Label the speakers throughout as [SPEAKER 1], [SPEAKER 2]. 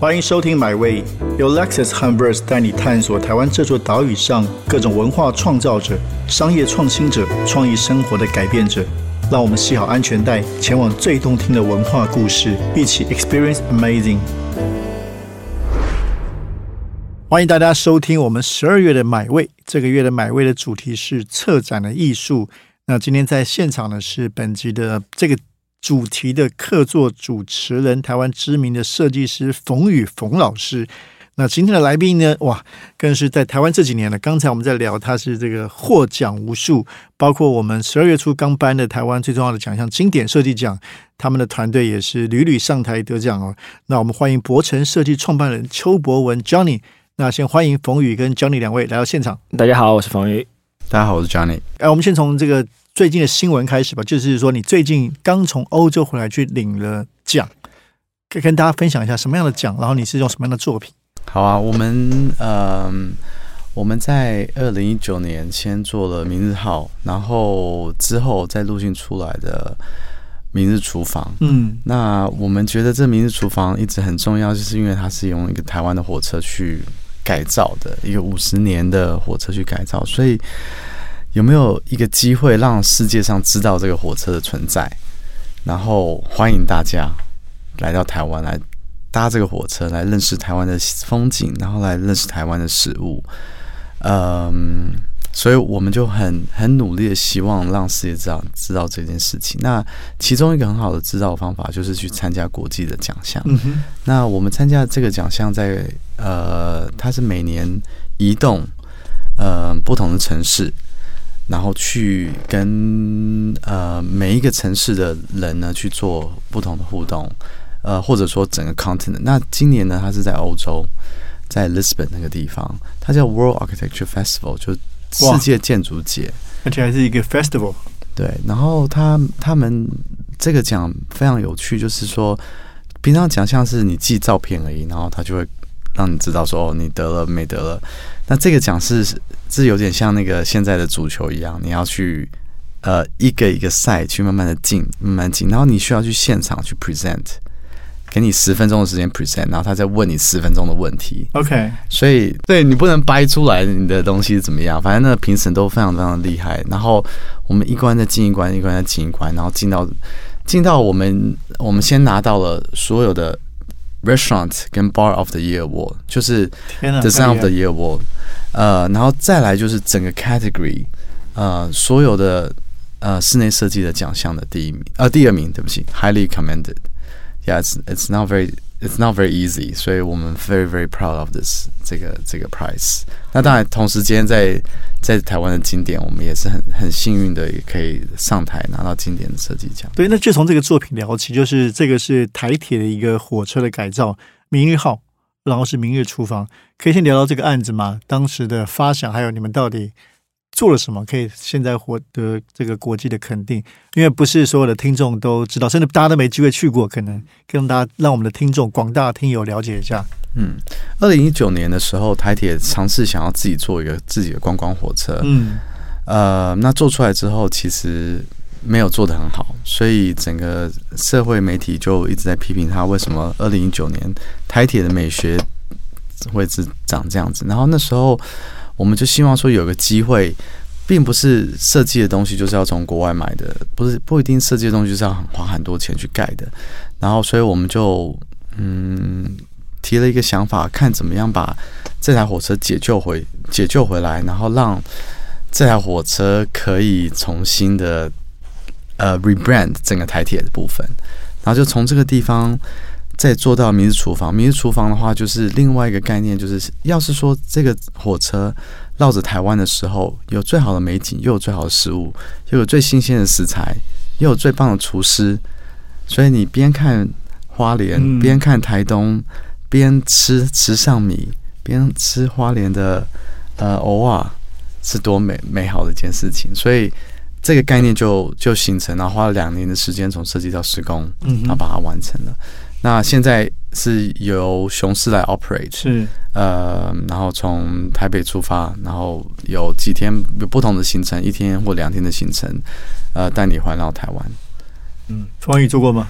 [SPEAKER 1] 欢迎收听《My Way》，由 Lexus h u m b e r s 带你探索台湾这座岛屿上各种文化创造者、商业创新者、创意生活的改变者。让我们系好安全带，前往最动听的文化故事，一起 Experience Amazing。欢迎大家收听我们十二月的买位。这个月的买位的主题是策展的艺术。那今天在现场呢是本集的这个主题的客座主持人，台湾知名的设计师冯宇冯老师。那今天的来宾呢，哇，更是在台湾这几年了。刚才我们在聊，他是这个获奖无数，包括我们十二月初刚颁的台湾最重要的奖项——经典设计奖，他们的团队也是屡屡上台得奖哦。那我们欢迎博成设计创办人邱博文 Johnny。那先欢迎冯宇跟 Johnny 两位来到现场。
[SPEAKER 2] 大家好，我是冯宇。
[SPEAKER 3] 大家好，我是 Johnny。
[SPEAKER 1] 哎，我们先从这个最近的新闻开始吧，就是说你最近刚从欧洲回来去领了奖，可以跟大家分享一下什么样的奖，然后你是用什么样的作品？
[SPEAKER 3] 好啊，我们呃，我们在二零一九年先做了《明日号》，然后之后再陆续出来的《明日厨房》。嗯，那我们觉得这《明日厨房》一直很重要，就是因为它是用一个台湾的火车去改造的一个五十年的火车去改造，所以有没有一个机会让世界上知道这个火车的存在？然后欢迎大家来到台湾来。搭这个火车来认识台湾的风景，然后来认识台湾的食物，嗯，所以我们就很很努力的希望让世界知道知道这件事情。那其中一个很好的知道方法就是去参加国际的奖项。那我们参加这个奖项在呃，它是每年移动呃不同的城市，然后去跟呃每一个城市的人呢去做不同的互动。呃，或者说整个 continent，那今年呢，它是在欧洲，在 Lisbon 那个地方，它叫 World Architecture Festival，就世界建筑节，
[SPEAKER 1] 而且还是一个 festival。
[SPEAKER 3] 对，然后他他们这个奖非常有趣，就是说，平常奖项是你寄照片而已，然后他就会让你知道说，哦，你得了没得了。那这个奖是是有点像那个现在的足球一样，你要去呃一个一个赛去慢慢的进，慢慢进，然后你需要去现场去 present。给你十分钟的时间 present，然后他再问你十分钟的问题。
[SPEAKER 1] OK，
[SPEAKER 3] 所以对你不能掰出来你的东西是怎么样，反正那个评审都非常非常厉害。然后我们一关再进一关，一关再进一关，然后进到进到我们我们先拿到了所有的 restaurant 跟 bar of the year award，就是 design of the year award。呃，然后再来就是整个 category，呃，所有的呃室内设计的奖项的第一名，呃，第二名，对不起，highly commended。Yeah, it's it's not very it's not very easy，所以我们 very very proud of this 这个这个 prize。那当然，同时间在在台湾的经典，我们也是很很幸运的，也可以上台拿到经典的设计奖。
[SPEAKER 1] 对，那就从这个作品聊起，就是这个是台铁的一个火车的改造，明日号，然后是明日厨房，可以先聊到这个案子吗？当时的发想，还有你们到底。做了什么可以现在获得这个国际的肯定？因为不是所有的听众都知道，甚至大家都没机会去过，可能跟大家让我们的听众广大听友了解一下。
[SPEAKER 3] 嗯，二零一九年的时候，台铁尝试想要自己做一个自己的观光火车。嗯，呃，那做出来之后，其实没有做的很好，所以整个社会媒体就一直在批评他为什么二零一九年台铁的美学会是长这样子。然后那时候。我们就希望说有个机会，并不是设计的东西就是要从国外买的，不是不一定设计的东西就是要花很多钱去盖的。然后，所以我们就嗯提了一个想法，看怎么样把这台火车解救回解救回来，然后让这台火车可以重新的呃 rebrand 整个台铁的部分，然后就从这个地方。再做到明日厨房，明日厨房的话，就是另外一个概念，就是要是说这个火车绕着台湾的时候，有最好的美景，又有最好的食物，又有最新鲜的食材，又有最棒的厨师，所以你边看花莲，边看台东，边吃吃上米，边吃花莲的呃偶尔，是多美美好的一件事情。所以这个概念就就形成，然后花了两年的时间，从设计到施工，嗯然后把它完成了。那现在是由雄狮来 operate，
[SPEAKER 1] 是
[SPEAKER 3] 呃，然后从台北出发，然后有几天有不同的行程，一天或两天的行程，呃，带你环绕台湾。
[SPEAKER 1] 嗯，方宇做过吗？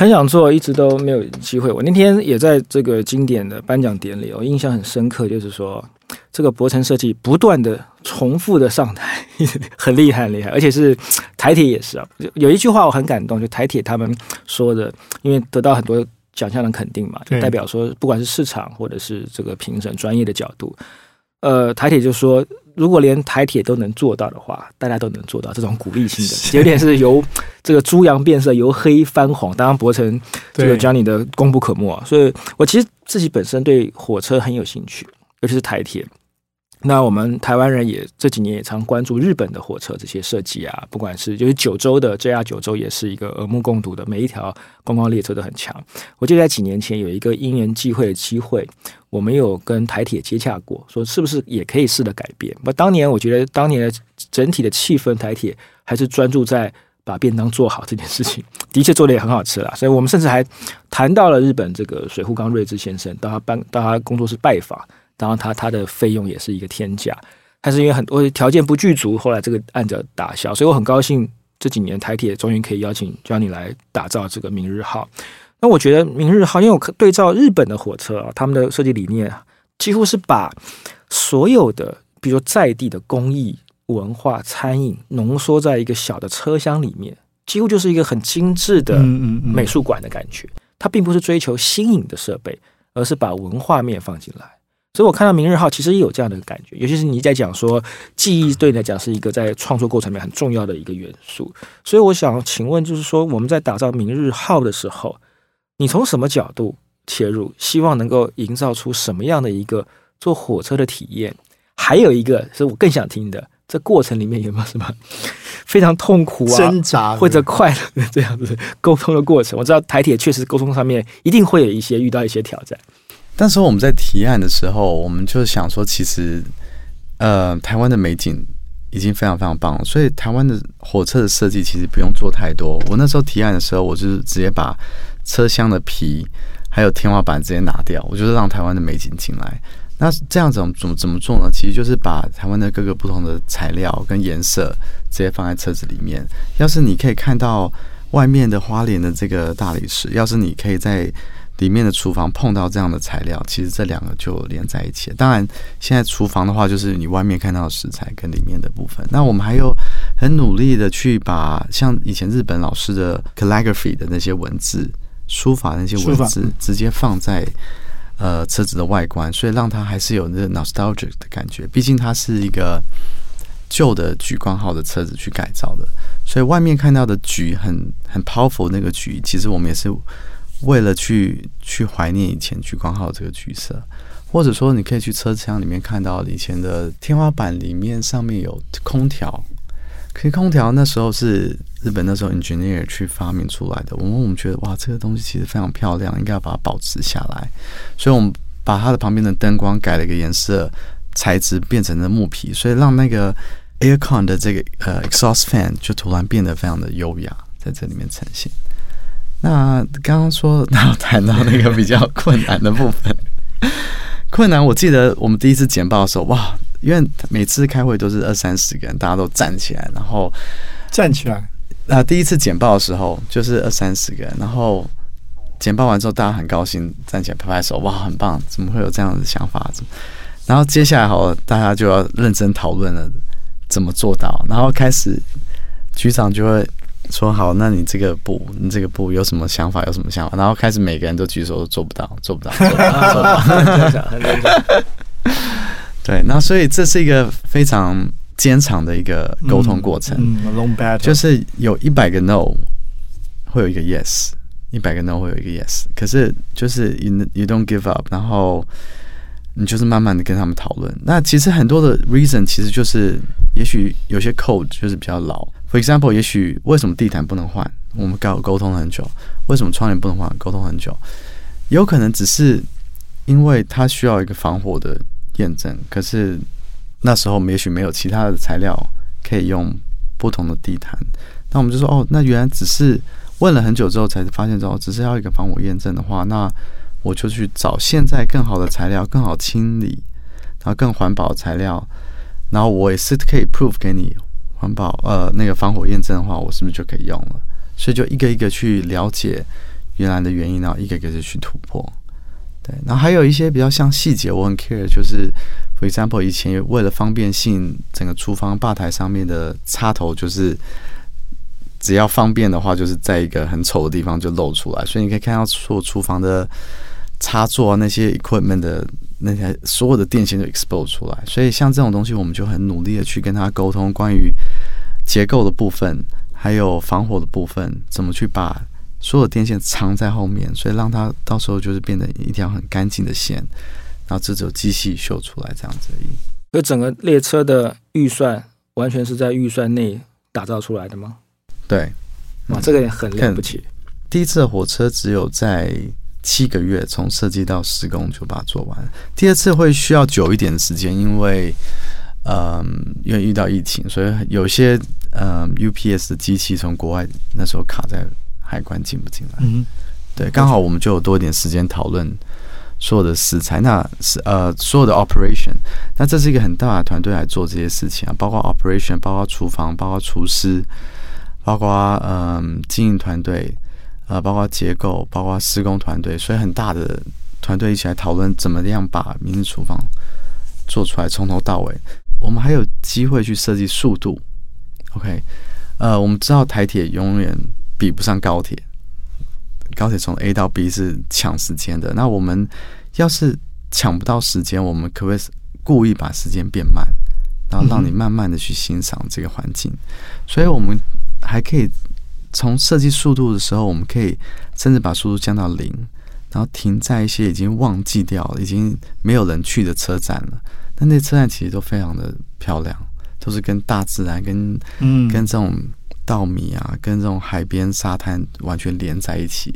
[SPEAKER 2] 很想做，一直都没有机会。我那天也在这个经典的颁奖典礼，我印象很深刻，就是说这个博成设计不断的重复的上台，很厉害，很厉害。而且是台铁也是啊，有一句话我很感动，就台铁他们说的，因为得到很多奖项的肯定嘛，就代表说不管是市场或者是这个评审专业的角度，呃，台铁就说。如果连台铁都能做到的话，大家都能做到这种鼓励性的，有点是由这个猪羊变色，由黑翻黄。当然，博成这个讲你的功不可没啊。所以我其实自己本身对火车很有兴趣，尤其是台铁。那我们台湾人也这几年也常关注日本的火车这些设计啊，不管是就是九州的 JR 九州也是一个耳目共睹的，每一条观光列车都很强。我记得在几年前有一个因缘际会的机会，我们有跟台铁接洽过，说是不是也可以试着改变。不，当年我觉得当年的整体的气氛，台铁还是专注在把便当做好这件事情，的确做的也很好吃啦。所以我们甚至还谈到了日本这个水户刚瑞之先生，到他办到他工作室拜访。当然，它它的费用也是一个天价，但是因为很多条件不具足，后来这个案子打消，所以我很高兴这几年台铁终于可以邀请 Johnny 来打造这个明日号。那我觉得明日号，因为我对照日本的火车啊，他们的设计理念几乎是把所有的，比如说在地的工艺、文化、餐饮浓缩在一个小的车厢里面，几乎就是一个很精致的美术馆的感觉。它并不是追求新颖的设备，而是把文化面放进来。所以我看到明日号其实也有这样的感觉，尤其是你在讲说记忆对你来讲是一个在创作过程里面很重要的一个元素。所以我想请问，就是说我们在打造明日号的时候，你从什么角度切入，希望能够营造出什么样的一个坐火车的体验？还有一个是我更想听的，这过程里面有没有什么 非常痛苦啊、
[SPEAKER 1] 挣扎
[SPEAKER 2] 或者快乐的这样子沟通的过程？我知道台铁确实沟通上面一定会有一些遇到一些挑战。
[SPEAKER 3] 那时候我们在提案的时候，我们就想说，其实，呃，台湾的美景已经非常非常棒，所以台湾的火车的设计其实不用做太多。我那时候提案的时候，我就直接把车厢的皮还有天花板直接拿掉，我就是让台湾的美景进来。那这样子怎么怎么做呢？其实就是把台湾的各个不同的材料跟颜色直接放在车子里面。要是你可以看到外面的花莲的这个大理石，要是你可以在里面的厨房碰到这样的材料，其实这两个就连在一起。当然，现在厨房的话，就是你外面看到的食材跟里面的部分。那我们还有很努力的去把像以前日本老师的 calligraphy 的那些文字、书法那些文字，直接放在呃车子的外观，所以让它还是有那个 nostalgic 的感觉。毕竟它是一个旧的举光号的车子去改造的，所以外面看到的举很很 powerful 那个举，其实我们也是。为了去去怀念以前聚光号这个橘色，或者说你可以去车厢里面看到以前的天花板里面上面有空调，可以空调那时候是日本那时候 engineer 去发明出来的。我们我们觉得哇，这个东西其实非常漂亮，应该要把它保持下来。所以我们把它的旁边的灯光改了一个颜色，材质变成了木皮，所以让那个 aircon 的这个呃 exhaust fan 就突然变得非常的优雅，在这里面呈现。那刚刚说，到谈到那个比较困难的部分，困难。我记得我们第一次简报的时候，哇，因为每次开会都是二三十个人，大家都站起来，然后
[SPEAKER 1] 站起来。
[SPEAKER 3] 那第一次简报的时候，就是二三十个人，然后简报完之后，大家很高兴，站起来拍拍手，哇，很棒！怎么会有这样的想法？然后接下来好了，大家就要认真讨论了，怎么做到？然后开始局长就会。说好，那你这个不，你这个不有什么想法？有什么想法？然后开始每个人都举手，做不到，做不到，做不到，做不到。对，那所以这是一个非常坚长的一个沟通过程。就是有一百个 no，会有一个 yes，一百个 no 会有一个 yes。可是就是 you you don't give up，然后你就是慢慢的跟他们讨论。那其实很多的 reason 其实就是，也许有些 code 就是比较老。For example，也许为什么地毯不能换？我们沟沟通了很久。为什么窗帘不能换？沟通很久。有可能只是因为它需要一个防火的验证，可是那时候也许没有其他的材料可以用不同的地毯。那我们就说，哦，那原来只是问了很久之后才发现，之后只是要一个防火验证的话，那我就去找现在更好的材料，更好清理，然后更环保材料，然后我也是可以 prove 给你。环保呃，那个防火验证的话，我是不是就可以用了？所以就一个一个去了解原来的原因，然后一个一个的去突破。对，然后还有一些比较像细节，我很 care，就是，for example，以前为了方便性，整个厨房吧台上面的插头就是只要方便的话，就是在一个很丑的地方就露出来，所以你可以看到所厨房的插座啊，那些 equipment 的那台所有的电线都 expose 出来。所以像这种东西，我们就很努力的去跟他沟通关于结构的部分，还有防火的部分，怎么去把。所有电线藏在后面，所以让它到时候就是变成一条很干净的线，然后这只有机器修出来这样子而已。
[SPEAKER 2] 而整个列车的预算完全是在预算内打造出来的吗？
[SPEAKER 3] 对，
[SPEAKER 2] 哇，这个也很了不起。
[SPEAKER 3] 第一次的火车只有在七个月从设计到施工就把它做完，第二次会需要久一点的时间，因为嗯，因为遇到疫情，所以有些嗯 UPS 的机器从国外那时候卡在。海关进不进来？嗯，对，刚好我们就有多一点时间讨论所有的食材。那是呃，所有的 operation，那这是一个很大的团队来做这些事情啊，包括 operation，包括厨房，包括厨师，包括嗯经营团队，呃，包括结构，包括施工团队，所以很大的团队一起来讨论怎么样把明日厨房做出来，从头到尾。我们还有机会去设计速度。OK，呃，我们知道台铁永远。比不上高铁，高铁从 A 到 B 是抢时间的。那我们要是抢不到时间，我们可不可以故意把时间变慢，然后让你慢慢的去欣赏这个环境？所以我们还可以从设计速度的时候，我们可以甚至把速度降到零，然后停在一些已经忘记掉了、已经没有人去的车站了。但那车站其实都非常的漂亮，都是跟大自然、跟嗯、跟这种。稻米啊，跟这种海边沙滩完全连在一起，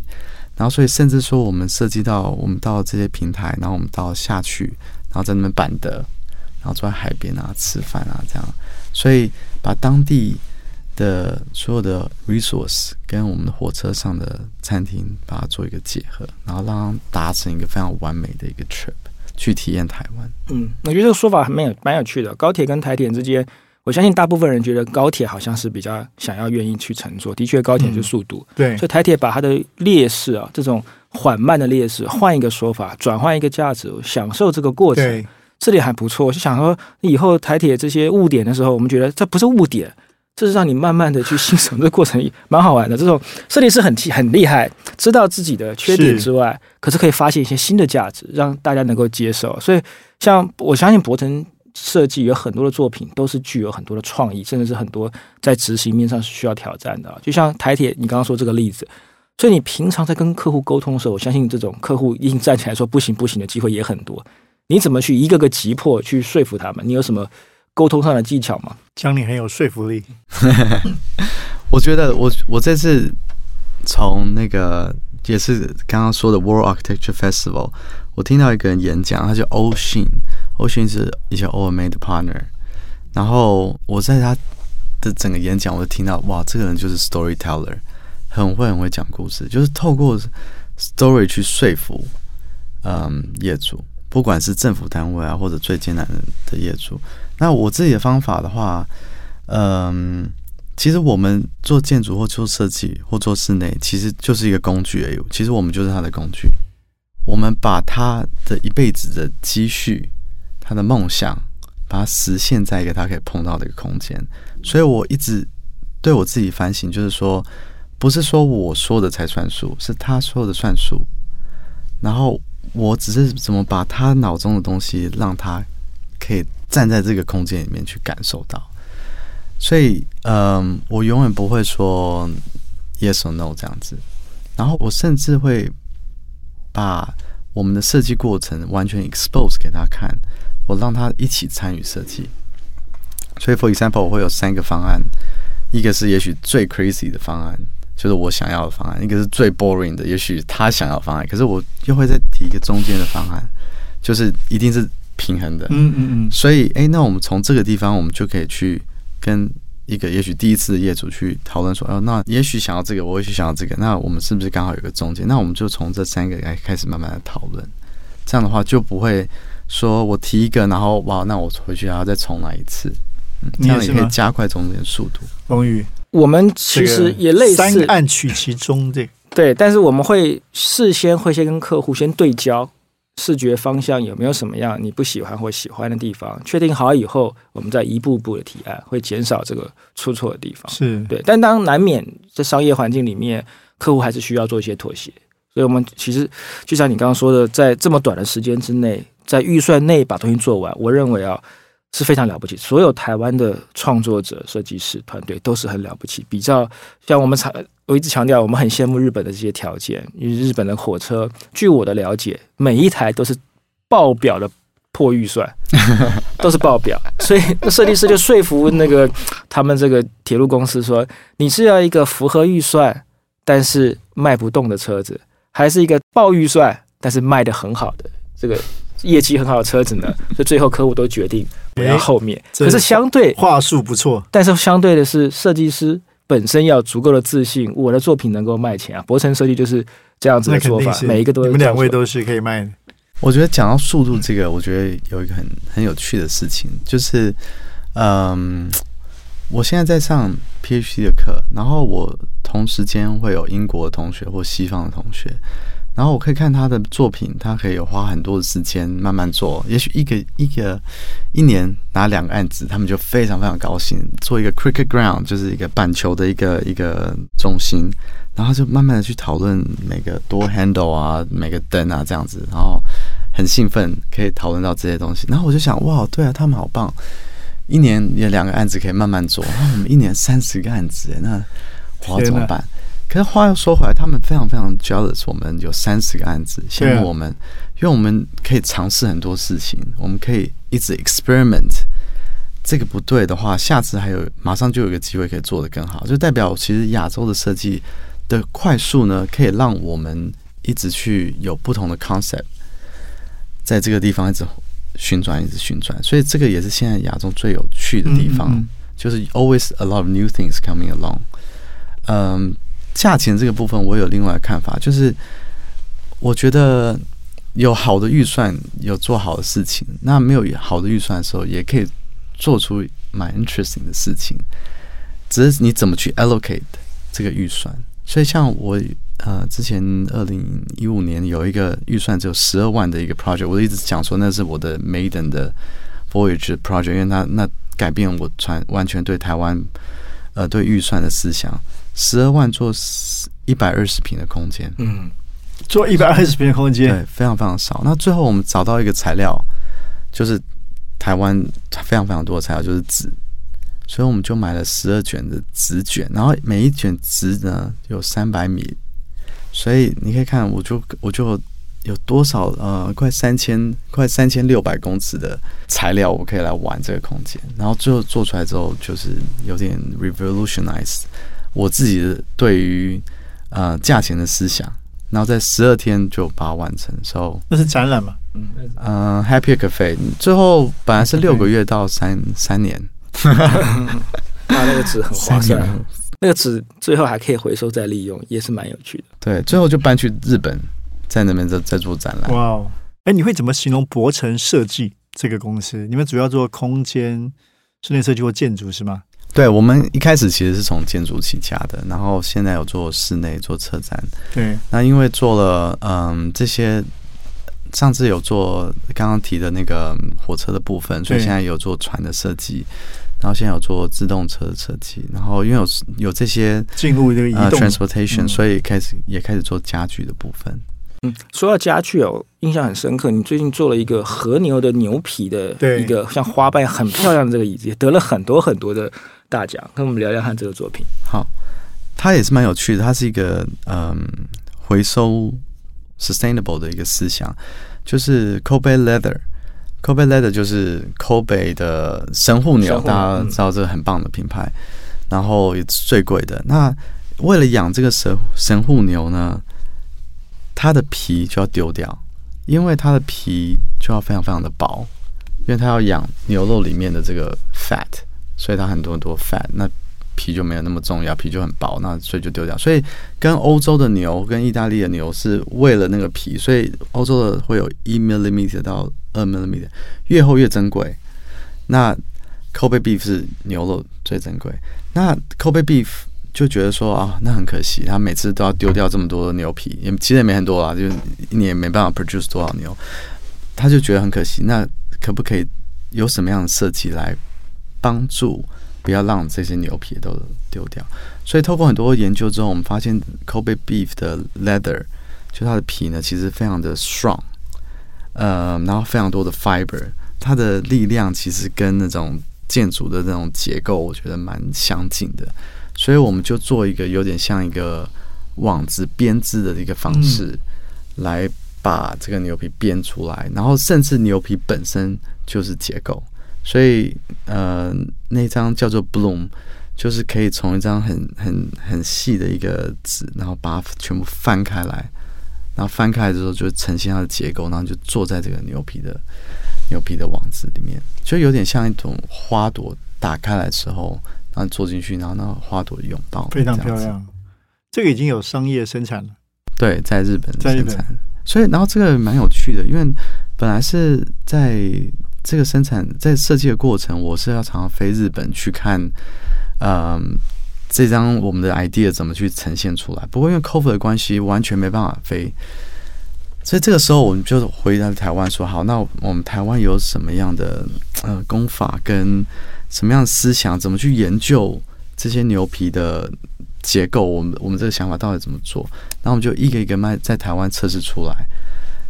[SPEAKER 3] 然后所以甚至说，我们涉及到我们到这些平台，然后我们到下去，然后在那边板的，然后坐在海边啊吃饭啊这样，所以把当地的所有的 resource 跟我们的火车上的餐厅把它做一个结合，然后让达成一个非常完美的一个 trip 去体验台湾。
[SPEAKER 2] 嗯，我觉得这个说法蛮有蛮有趣的，高铁跟台铁之间。我相信大部分人觉得高铁好像是比较想要愿意去乘坐，的确高铁是速度，
[SPEAKER 1] 对，
[SPEAKER 2] 所以台铁把它的劣势啊，这种缓慢的劣势换一个说法，转换一个价值，享受这个过程，这里还不错。我就想说，以后台铁这些误点的时候，我们觉得这不是误点，这是让你慢慢的去欣赏这个过程，蛮好玩的。这种设计师很很厉害，知道自己的缺点之外，可是可以发现一些新的价值，让大家能够接受。所以，像我相信博腾。设计有很多的作品都是具有很多的创意，甚至是很多在执行面上是需要挑战的。就像台铁，你刚刚说这个例子，所以你平常在跟客户沟通的时候，我相信这种客户一站起来说不行不行的机会也很多。你怎么去一个个急迫去说服他们？你有什么沟通上的技巧吗？
[SPEAKER 1] 讲你很有说服力。
[SPEAKER 3] 我觉得我我这次从那个也是刚刚说的 World Architecture Festival。我听到一个人演讲，他叫 Ocean，Ocean 是以前 OMA 的 partner。然后我在他的整个演讲，我就听到哇，这个人就是 storyteller，很会很会讲故事，就是透过 story 去说服嗯业主，不管是政府单位啊，或者最艰难的业主。那我自己的方法的话，嗯，其实我们做建筑或做设计或做室内，其实就是一个工具而已。其实我们就是他的工具。我们把他的一辈子的积蓄、他的梦想，把它实现在一个他可以碰到的一个空间。所以我一直对我自己反省，就是说，不是说我说的才算数，是他说的算数。然后我只是怎么把他脑中的东西，让他可以站在这个空间里面去感受到。所以，嗯，我永远不会说 yes or no 这样子。然后我甚至会。把我们的设计过程完全 expose 给他看，我让他一起参与设计。所以，for example，我会有三个方案，一个是也许最 crazy 的方案，就是我想要的方案；一个是最 boring 的，也许他想要方案。可是我又会再提一个中间的方案，就是一定是平衡的。嗯嗯嗯。所以，哎，那我们从这个地方，我们就可以去跟。一个也许第一次的业主去讨论说，哦，那也许想要这个，我也许想要这个，那我们是不是刚好有个中间？那我们就从这三个来开始慢慢的讨论，这样的话就不会说我提一个，然后哇，那我回去还要再重来一次，嗯，这样也可以加快中间速度。
[SPEAKER 1] 王宇，
[SPEAKER 2] 我们其实也类似
[SPEAKER 1] 三案取其中，这
[SPEAKER 2] 对，但是我们会事先会先跟客户先对焦。视觉方向有没有什么样你不喜欢或喜欢的地方？确定好以后，我们再一步步的提案，会减少这个出错的地方。
[SPEAKER 1] 是
[SPEAKER 2] 对，但当难免在商业环境里面，客户还是需要做一些妥协。所以，我们其实就像你刚刚说的，在这么短的时间之内，在预算内把东西做完，我认为啊是非常了不起。所有台湾的创作者、设计师团队都是很了不起。比较像我们常。我一直强调，我们很羡慕日本的这些条件，因为日本的火车，据我的了解，每一台都是爆表的破预算，都是爆表，所以设计师就说服那个他们这个铁路公司说，你是要一个符合预算但是卖不动的车子，还是一个爆预算但是卖的很好的这个业绩很好的车子呢？所以最后客户都决定不要后面，可是相对
[SPEAKER 1] 话术不错，
[SPEAKER 2] 但是相对的是设计师。本身要足够的自信，我的作品能够卖钱啊！博成设计就是这样子的做法，每一个都
[SPEAKER 1] 你们两位都是可以卖的。
[SPEAKER 3] 我觉得讲到速度这个，我觉得有一个很很有趣的事情，就是嗯，我现在在上 PhD 的课，然后我同时间会有英国的同学或西方的同学。然后我可以看他的作品，他可以有花很多的时间慢慢做。也许一个一个一年拿两个案子，他们就非常非常高兴。做一个 cricket ground，就是一个板球的一个一个中心，然后就慢慢的去讨论每个 door handle 啊，每个灯啊这样子，然后很兴奋可以讨论到这些东西。然后我就想，哇，对啊，他们好棒，一年有两个案子可以慢慢做。那我们一年三十个案子，那我要怎么办？可是话又说回来，他们非常非常 jealous。我们有三十个案子，羡慕我们，因为我们可以尝试很多事情，我们可以一直 experiment。这个不对的话，下次还有马上就有一个机会可以做得更好，就代表其实亚洲的设计的快速呢，可以让我们一直去有不同的 concept，在这个地方一直旋转，一直旋转。所以这个也是现在亚洲最有趣的地方，就是 always a lot of new things coming along。嗯。价钱这个部分，我有另外看法，就是我觉得有好的预算，有做好的事情；那没有好的预算的时候，也可以做出蛮 interesting 的事情。只是你怎么去 allocate 这个预算。所以像我呃，之前二零一五年有一个预算只有十二万的一个 project，我一直讲说那是我的 maiden 的 voyage project，因为它那改变我传完全对台湾呃对预算的思想。十二万做一百二十平的空间，
[SPEAKER 1] 嗯，做一百二十平的空间，
[SPEAKER 3] 对，非常非常少。那最后我们找到一个材料，就是台湾非常非常多的材料，就是纸，所以我们就买了十二卷的纸卷，然后每一卷纸呢有三百米，所以你可以看，我就我就有多少呃，快三千快三千六百公尺的材料，我可以来玩这个空间。然后最后做出来之后，就是有点 revolutionize。我自己的对于呃价钱的思想，然后在十二天就把它完成，所以
[SPEAKER 1] 那是展览嘛？
[SPEAKER 3] 嗯，呃，Happy Cafe 最后本来是六个月到三 三年，
[SPEAKER 2] 那那个纸很划算，那个纸最后还可以回收再利用，也是蛮有趣的。
[SPEAKER 3] 对，最后就搬去日本，在那边在在做展览。
[SPEAKER 1] 哇哦，哎，你会怎么形容博成设计这个公司？你们主要做空间室内设计或建筑是吗？
[SPEAKER 3] 对，我们一开始其实是从建筑起家的，然后现在有做室内做车展。
[SPEAKER 1] 对，
[SPEAKER 3] 那因为做了嗯这些，上次有做刚刚提的那个火车的部分，所以现在有做船的设计，然后现在有做自动车的设计，然后因为有有这些
[SPEAKER 1] 进入这个移动
[SPEAKER 3] transportation，所以开始也开始做家具的部分。
[SPEAKER 2] 嗯，说到家具哦，印象很深刻，你最近做了一个和牛的牛皮的一个像花瓣很漂亮的这个椅子，也得了很多很多的。大奖，跟我们聊聊看这个作品。
[SPEAKER 3] 好，它也是蛮有趣的。它是一个嗯回收 sustainable 的一个思想，就是 Kobe Leather。Kobe Leather 就是 Kobe 的神户牛，大家知道这个很棒的品牌，然后也是最贵的。那为了养这个神神户牛呢，它的皮就要丢掉，因为它的皮就要非常非常的薄，因为它要养牛肉里面的这个 fat。所以它很多很多 fat，那皮就没有那么重要，皮就很薄，那所以就丢掉。所以跟欧洲的牛跟意大利的牛是为了那个皮，所以欧洲的会有一 millimeter 到二 millimeter，越厚越珍贵。那 Kobe beef 是牛肉最珍贵。那 Kobe beef 就觉得说啊，那很可惜，他每次都要丢掉这么多的牛皮，也其实也没很多啦，就一年没办法 produce 多少牛，他就觉得很可惜。那可不可以有什么样的设计来帮助，不要让这些牛皮都丢掉？所以透过很多研究之后，我们发现 Kobe beef 的 leather 就它的皮呢，其实非常的 strong，呃，然后非常多的 fiber，它的力量其实跟那种建筑的那种结构，我觉得蛮相近的。所以我们就做一个有点像一个网子编织的一个方式，来把这个牛皮编出来，然后甚至牛皮本身就是结构。所以呃，那张叫做 Bloom。就是可以从一张很很很细的一个纸，然后把它全部翻开来，然后翻开来之后就呈现它的结构，然后就坐在这个牛皮的牛皮的网子里面，就有点像一种花朵打开来之后，然后坐进去，然后那个花朵拥抱，
[SPEAKER 1] 非常漂亮。这个已经有商业生产了，
[SPEAKER 3] 对，在日本生产。所以，然后这个蛮有趣的，因为本来是在这个生产在设计的过程，我是要常常飞日本去看。嗯，这张我们的 idea 怎么去呈现出来？不过因为 cover 的关系，完全没办法飞，所以这个时候我们就回到台湾说：好，那我们台湾有什么样的呃功法跟什么样的思想？怎么去研究这些牛皮的结构？我们我们这个想法到底怎么做？然后我们就一个一个卖在台湾测试出来。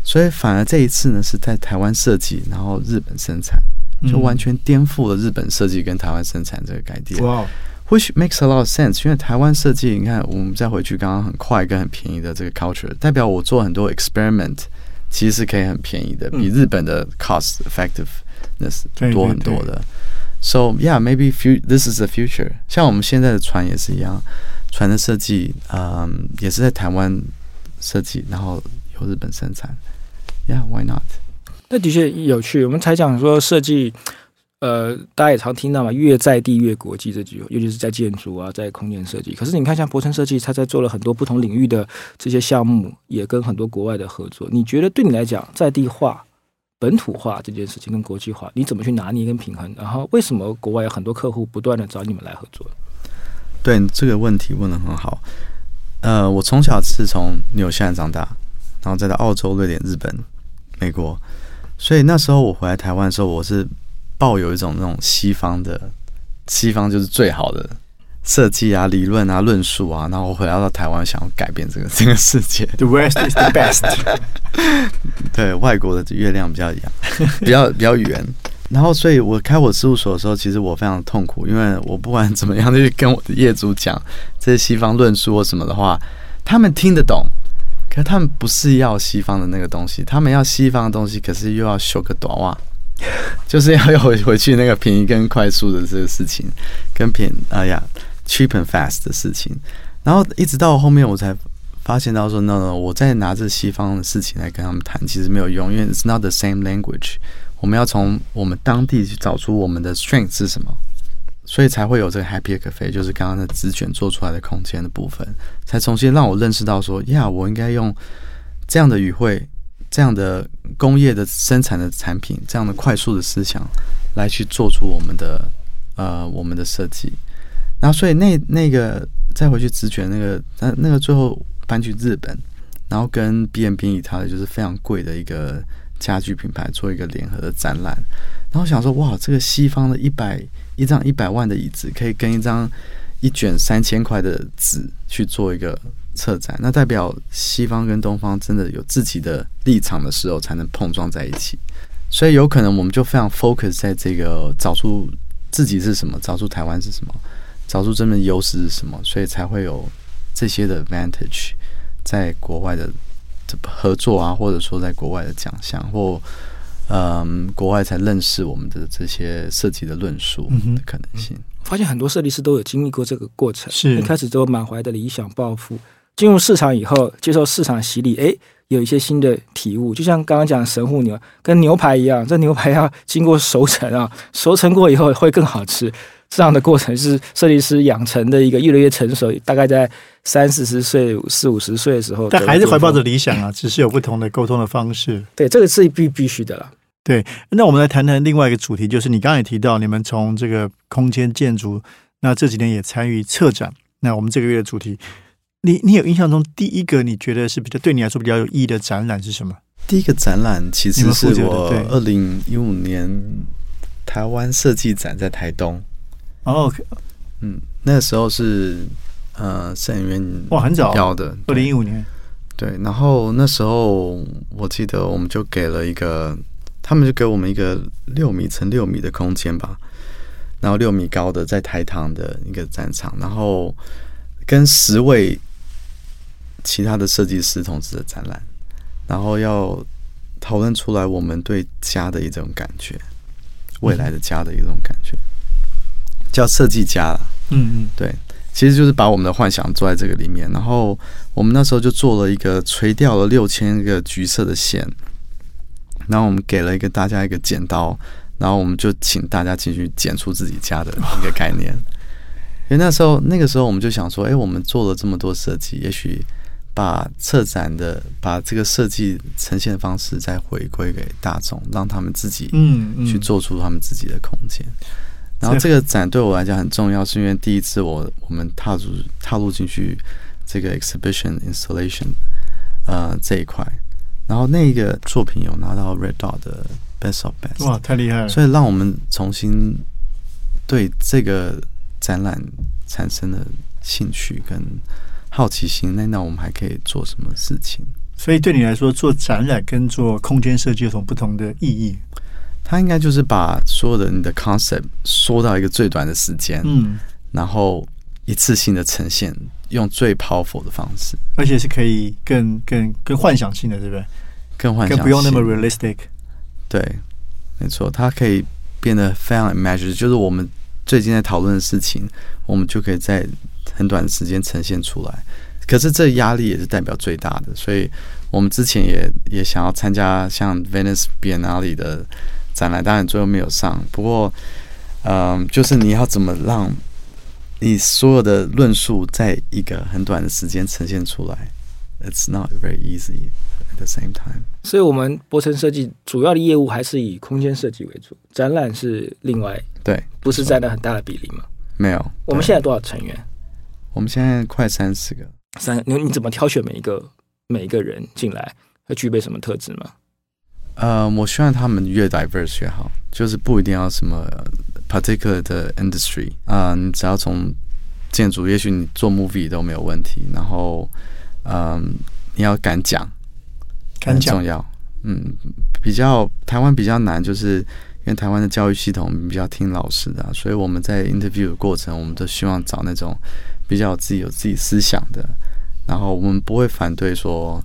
[SPEAKER 3] 所以反而这一次呢，是在台湾设计，然后日本生产。就完全颠覆了日本设计跟台湾生产这个概念。哇，which makes a lot of sense。因为台湾设计，你看，我们再回去刚刚很快跟很便宜的这个 culture，代表我做很多 experiment，其实是可以很便宜的，比日本的 cost effectiveness 多很多的。So yeah, maybe few this is the future。像我们现在的船也是一样，船的设计，嗯，也是在台湾设计，然后由日本生产。Yeah, why not？
[SPEAKER 2] 那的确有趣。我们才讲说设计，呃，大家也常听到嘛，越在地越国际这句话，尤其是在建筑啊，在空间设计。可是你看，像博成设计，他在做了很多不同领域的这些项目，也跟很多国外的合作。你觉得对你来讲，在地化、本土化这件事情跟国际化，你怎么去拿捏跟平衡？然后为什么国外有很多客户不断的找你们来合作？
[SPEAKER 3] 对这个问题问的很好。呃，我从小是从纽西兰长大，然后再到澳洲、瑞典、日本、美国。所以那时候我回来台湾的时候，我是抱有一种那种西方的西方就是最好的设计啊、理论啊、论述啊，然后我回来到台湾，想要改变这个这个世界。
[SPEAKER 1] The West is the best。
[SPEAKER 3] 对，外国的月亮比较圆，比较比较圆。然后，所以我开我事务所的时候，其实我非常痛苦，因为我不管怎么样，就去跟我的业主讲这些西方论述或什么的话，他们听得懂。可他们不是要西方的那个东西，他们要西方的东西，可是又要修个短袜，就是要要回回去那个便宜跟快速的这个事情，跟便哎呀 cheap and fast 的事情。然后一直到后面，我才发现到说，no，no，我在拿着西方的事情来跟他们谈，其实没有用，因为 it's not the same language。我们要从我们当地去找出我们的 strength 是什么。所以才会有这个 Happy Cafe，就是刚刚的纸卷做出来的空间的部分，才重新让我认识到说，呀，我应该用这样的语汇、这样的工业的生产的产品、这样的快速的思想来去做出我们的呃我们的设计。然后，所以那那个再回去纸卷那个，那那个最后搬去日本，然后跟 B M B 以他的就是非常贵的一个家具品牌做一个联合的展览，然后想说，哇，这个西方的一百。一张一百万的椅子可以跟一张一卷三千块的纸去做一个策展，那代表西方跟东方真的有自己的立场的时候，才能碰撞在一起。所以有可能我们就非常 focus 在这个找出自己是什么，找出台湾是什么，找出真正优势是什么，所以才会有这些的 advantage 在国外的合作啊，或者说在国外的奖项或。嗯，国外才认识我们的这些设计的论述的可能性。
[SPEAKER 2] 发现很多设计师都有经历过这个过程，
[SPEAKER 1] 是
[SPEAKER 2] 一开始都满怀的理想抱负，进入市场以后，接受市场洗礼，哎，有一些新的体悟。就像刚刚讲神户牛跟牛排一样，这牛排要经过熟成啊，熟成过以后会更好吃。这样的过程是设计师养成的一个越来越成熟，大概在三四十岁、四五十岁的时候，
[SPEAKER 1] 但还是怀抱着理想啊，只是有不同的沟通的方式。
[SPEAKER 2] 对，这个是必必须的了。
[SPEAKER 1] 对，那我们来谈谈另外一个主题，就是你刚才也提到，你们从这个空间建筑，那这几年也参与策展，那我们这个月的主题，你你有印象中第一个你觉得是比较对你来说比较有意义的展览是什么？
[SPEAKER 3] 第一个展览其实是我二零一五年台湾设计展在台东。
[SPEAKER 1] 哦，
[SPEAKER 3] 嗯，那个时候是呃摄影院
[SPEAKER 1] 哇很早
[SPEAKER 3] 要的
[SPEAKER 1] 二零一五年。
[SPEAKER 3] 对，然后那时候我记得我们就给了一个，他们就给我们一个六米乘六米的空间吧，然后六米高的在台糖的一个展场，然后跟十位其他的设计师同志的展览，然后要讨论出来我们对家的一种感觉，未来的家的一种感觉，叫设计家了。
[SPEAKER 1] 嗯嗯，
[SPEAKER 3] 对。其实就是把我们的幻想做在这个里面，然后我们那时候就做了一个垂掉了六千个橘色的线，然后我们给了一个大家一个剪刀，然后我们就请大家进去剪出自己家的一个概念。因为那时候那个时候我们就想说，哎，我们做了这么多设计，也许把策展的把这个设计呈现方式再回归给大众，让他们自己嗯去做出他们自己的空间。然后这个展对我来讲很重要，是因为第一次我我们踏入踏入进去这个 exhibition installation 呃这一块，然后那个作品有拿到 Red Dot 的 Best of Best，
[SPEAKER 1] 哇，太厉害了！
[SPEAKER 3] 所以让我们重新对这个展览产生了兴趣跟好奇心。那那我们还可以做什么事情？
[SPEAKER 1] 所以对你来说，做展览跟做空间设计有什么不同的意义？
[SPEAKER 3] 它应该就是把所有的你的 concept 缩到一个最短的时间，
[SPEAKER 1] 嗯，
[SPEAKER 3] 然后一次性的呈现，用最 powerful 的方式，
[SPEAKER 1] 而且是可以更更更幻想性的，对不对？
[SPEAKER 3] 更幻想，
[SPEAKER 1] 不用那么 realistic。
[SPEAKER 3] 对，没错，它可以变得非常 imagine，就是我们最近在讨论的事情，我们就可以在很短的时间呈现出来。可是这压力也是代表最大的，所以我们之前也也想要参加像 Venice Biennale 的。展览当然最后没有上，不过，嗯，就是你要怎么让你所有的论述在一个很短的时间呈现出来？It's not very easy at the same time。
[SPEAKER 2] 所以，我们博成设计主要的业务还是以空间设计为主，展览是另外
[SPEAKER 3] 对，
[SPEAKER 2] 不是占了很大的比例吗？
[SPEAKER 3] 没有。
[SPEAKER 2] 我们现在多少成员？
[SPEAKER 3] 我们现在快三十个。
[SPEAKER 2] 三，你你怎么挑选每一个每一个人进来，会具备什么特质吗？
[SPEAKER 3] 呃，我希望他们越 diverse 越好，就是不一定要什么 particular 的 industry 啊，你只要从建筑，也许你做 movie 都没有问题。然后，嗯，你要敢讲，
[SPEAKER 1] 很
[SPEAKER 3] 重要。嗯，比较台湾比较难，就是因为台湾的教育系统比较听老师的，所以我们在 interview 的过程，我们都希望找那种比较自己有自己思想的，然后我们不会反对说。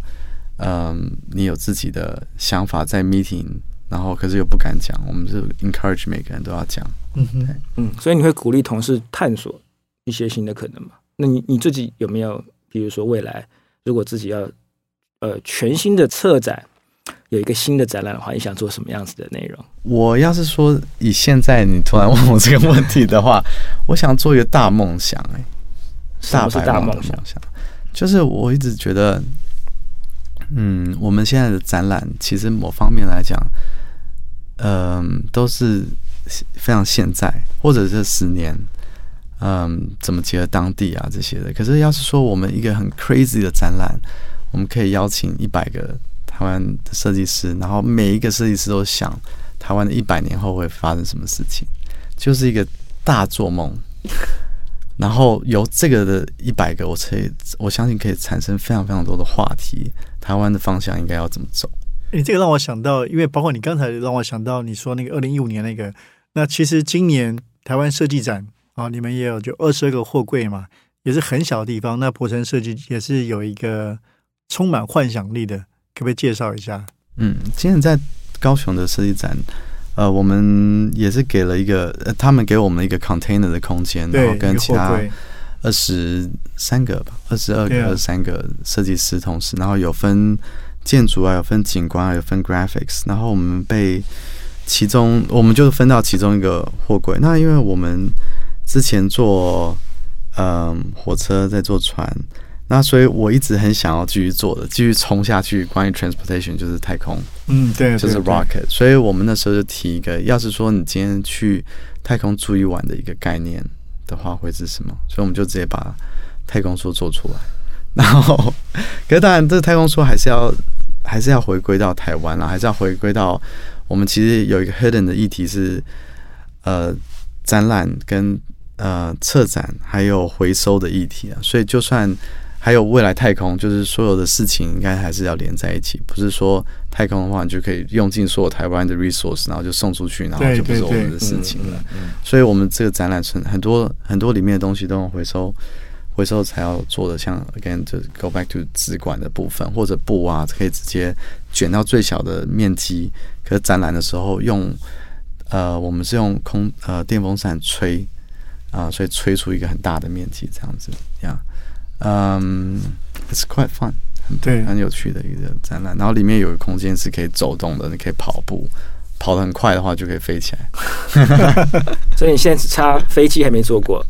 [SPEAKER 3] 嗯，你有自己的想法在 meeting，然后可是又不敢讲，我们是 encourage 每个人都要讲。
[SPEAKER 1] 嗯哼，
[SPEAKER 2] 嗯，所以你会鼓励同事探索一些新的可能吗？那你你自己有没有，比如说未来如果自己要呃全新的策展，有一个新的展览的话，你想做什么样子的内容？
[SPEAKER 3] 我要是说以现在你突然问我这个问题的话，我想做一个大梦想，哎，
[SPEAKER 2] 大是大梦
[SPEAKER 3] 想？就是我一直觉得。嗯，我们现在的展览其实某方面来讲，嗯，都是非常现在，或者是十年，嗯，怎么结合当地啊这些的。可是要是说我们一个很 crazy 的展览，我们可以邀请一百个台湾的设计师，然后每一个设计师都想台湾的一百年后会发生什么事情，就是一个大做梦。然后由这个的一百个，我可以我相信可以产生非常非常多的话题。台湾的方向应该要怎么走？
[SPEAKER 1] 你这个让我想到，因为包括你刚才让我想到，你说那个二零一五年那个，那其实今年台湾设计展啊，你们也有就二十二个货柜嘛，也是很小的地方。那博成设计也是有一个充满幻想力的，可不可以介绍一下？
[SPEAKER 3] 嗯，今年在高雄的设计展。呃，我们也是给了一个，呃，他们给我们一个 container 的空间，然后跟其他二十三个吧，二十二个、二十三个设计师同时，然后有分建筑啊，有分景观啊，有分 graphics，然后我们被其中，我们就分到其中一个货柜。那因为我们之前坐嗯火车，在坐船。那所以，我一直很想要继续做的，继续冲下去。关于 transportation，就是太空，
[SPEAKER 1] 嗯，对，
[SPEAKER 3] 就是 rocket。所以我们那时候就提一个，要是说你今天去太空住一晚的一个概念的话，会是什么？所以我们就直接把太空梭做出来。然后，可是当然，这太空梭还是要还是要回归到台湾了，还是要回归到我们其实有一个 hidden 的议题是呃展览跟呃策展还有回收的议题啊，所以就算。还有未来太空，就是所有的事情应该还是要连在一起，不是说太空的话，你就可以用尽所有台湾的 resource，然后就送出去，然后就不是我们的事情了。所以，我们这个展览存很多很多里面的东西都用回收，回收才要做的，像 again 就 go back to 纸管的部分或者布啊，可以直接卷到最小的面积。可是展览的时候用呃，我们是用空呃电风扇吹啊，所以吹出一个很大的面积，这样子呀。嗯，It's quite fun，对，很有趣的一个展览。然后里面有个空间是可以走动的，你可以跑步，跑得很快的话就可以飞起来。
[SPEAKER 2] 所以你现在只差飞机还没坐过。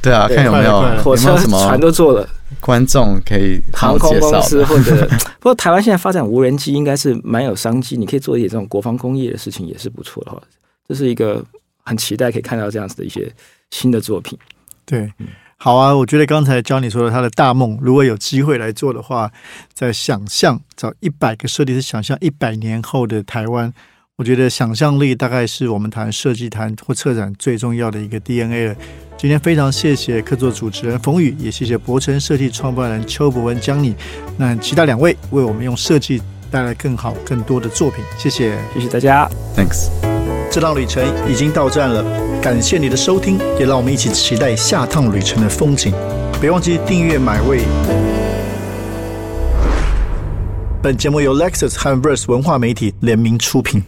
[SPEAKER 3] 对啊，看有没有
[SPEAKER 2] 火车、什么船都坐了。
[SPEAKER 3] 观众可以
[SPEAKER 2] 航空公司或者，不过台湾现在发展无人机应该是蛮有商机，你可以做一点这种国防工业的事情也是不错的。话，这是一个很期待可以看到这样子的一些新的作品。
[SPEAKER 1] 对。好啊，我觉得刚才教你说的他的大梦，如果有机会来做的话，在想象找一百个设计师想象一百年后的台湾，我觉得想象力大概是我们谈设计谈或策展最重要的一个 DNA 了。今天非常谢谢客座主持人冯宇，也谢谢博成设计创办人邱博文江你，那其他两位为我们用设计带来更好更多的作品，谢谢，
[SPEAKER 2] 谢谢大家
[SPEAKER 3] ，Thanks。
[SPEAKER 1] 这趟旅程已经到站了，感谢你的收听，也让我们一起期待下趟旅程的风景。别忘记订阅买位。本节目由 Lexus 和 Verse 文化媒体联名出品。